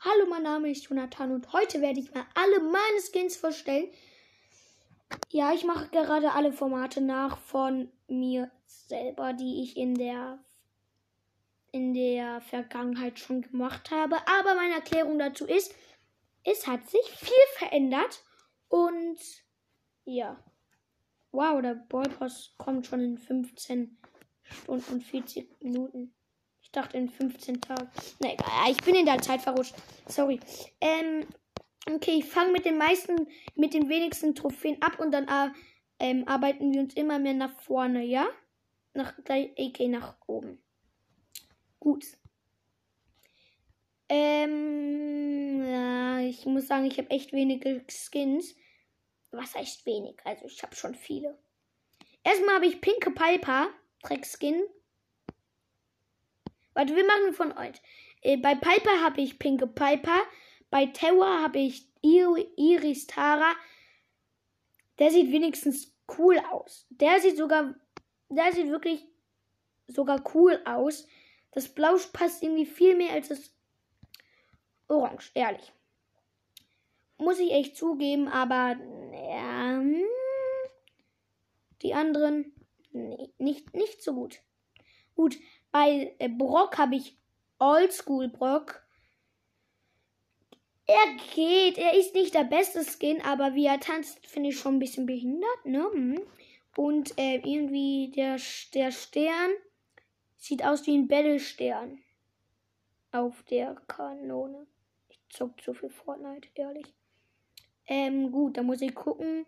Hallo, mein Name ist Jonathan und heute werde ich mal alle meine Skins vorstellen. Ja, ich mache gerade alle Formate nach von mir selber, die ich in der in der Vergangenheit schon gemacht habe. Aber meine Erklärung dazu ist, es hat sich viel verändert und ja. Wow, der Ballpass kommt schon in 15 Stunden und 40 Minuten. Ich dachte in 15 Tagen. Ne, egal. Ich bin in der Zeit verrutscht. Sorry. Ähm, okay, ich fange mit den meisten, mit den wenigsten Trophäen ab und dann äh, ähm, arbeiten wir uns immer mehr nach vorne, ja? Nach AK nach oben. Gut. Ähm, ja, ich muss sagen, ich habe echt wenige Skins. Was heißt wenig? Also ich habe schon viele. Erstmal habe ich Pinke Piper, Dreckskin. Warte, wir machen von euch. Äh, bei Piper habe ich Pinke Piper. Bei Tower habe ich Iris Tara. Der sieht wenigstens cool aus. Der sieht sogar, der sieht wirklich sogar cool aus. Das Blau passt irgendwie viel mehr als das Orange, ehrlich. Muss ich echt zugeben, aber ja, hm, die anderen nee, nicht, nicht so gut. Gut, bei äh, Brock habe ich Oldschool Brock. Er geht, er ist nicht der beste Skin, aber wie er tanzt, finde ich schon ein bisschen behindert, ne? Hm. Und äh, irgendwie der, der Stern sieht aus wie ein Battle-Stern auf der Kanone. Ich zock zu viel Fortnite, ehrlich. Ähm, gut, da muss ich gucken.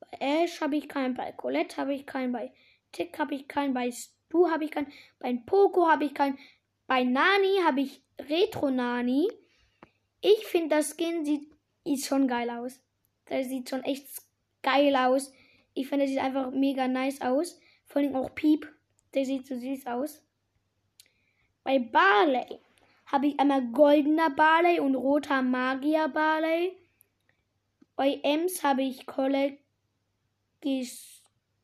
Bei Ash habe ich keinen, bei Colette habe ich keinen, bei Tick habe ich keinen, bei Stu habe ich keinen, bei Poco habe ich keinen, bei Nani habe ich Retro Nani. Ich finde, das Skin sieht schon geil aus. Das sieht schon echt geil aus. Ich finde, das sieht einfach mega nice aus. Vor allem auch Piep. Der sieht so süß aus. Bei Barley habe ich einmal goldener Barley und roter Magier Barley. Bei Ems habe ich College.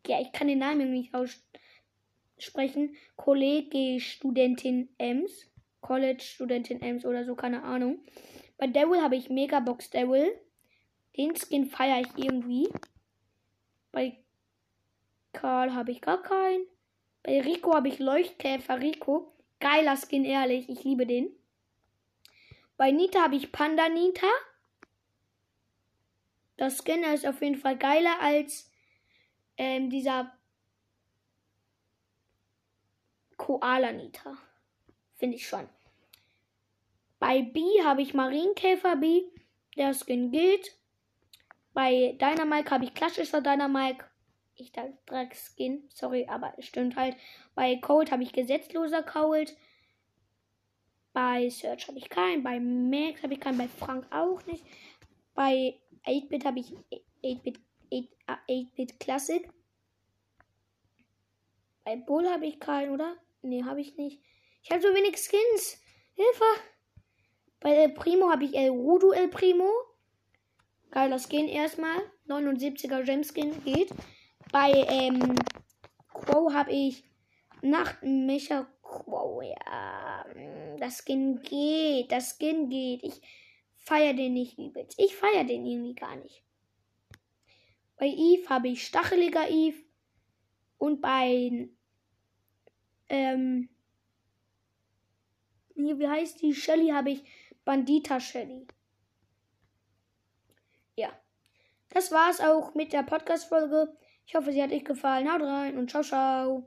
Ja, ich kann den Namen nicht aussprechen. Kollege Studentin Ems. College Studentin Ems oder so, keine Ahnung. Bei Devil habe ich Megabox Devil. Den Skin feiere ich irgendwie. Bei Karl habe ich gar keinen. Bei Rico habe ich Leuchtkäfer Rico. Geiler Skin, ehrlich. Ich liebe den. Bei Nita habe ich Panda Nita. Das Skin ist auf jeden Fall geiler als ähm, dieser Koala Nita. Finde ich schon. Bei B habe ich Marienkäfer B. Der Skin gilt. Bei Dynamike habe ich klassischer Dynamike ich da Dreckskin. Sorry, aber es stimmt halt. Bei Cold habe ich gesetzloser Cold. Bei Search habe ich keinen. Bei Max habe ich keinen. Bei Frank auch nicht. Bei 8-Bit habe ich 8-Bit 8-Bit Classic. Bei Bull habe ich keinen, oder? Ne, habe ich nicht. Ich habe so wenig Skins. Hilfe! Bei El Primo habe ich El Rudo El Primo. Geiler Skin erstmal. 79er Gemskin geht. Bei ähm, Quo habe ich Nachtmecher Quo. Ja, das Skin geht. Das Skin geht. Ich feiere den nicht übelst. Ich feiere den irgendwie gar nicht. Bei Eve habe ich Stacheliger Eve. Und bei ähm, wie heißt die Shelly habe ich Bandita Shelly. Ja. Das war's auch mit der Podcast-Folge. Ich hoffe, sie hat euch gefallen. Haut rein und ciao, ciao.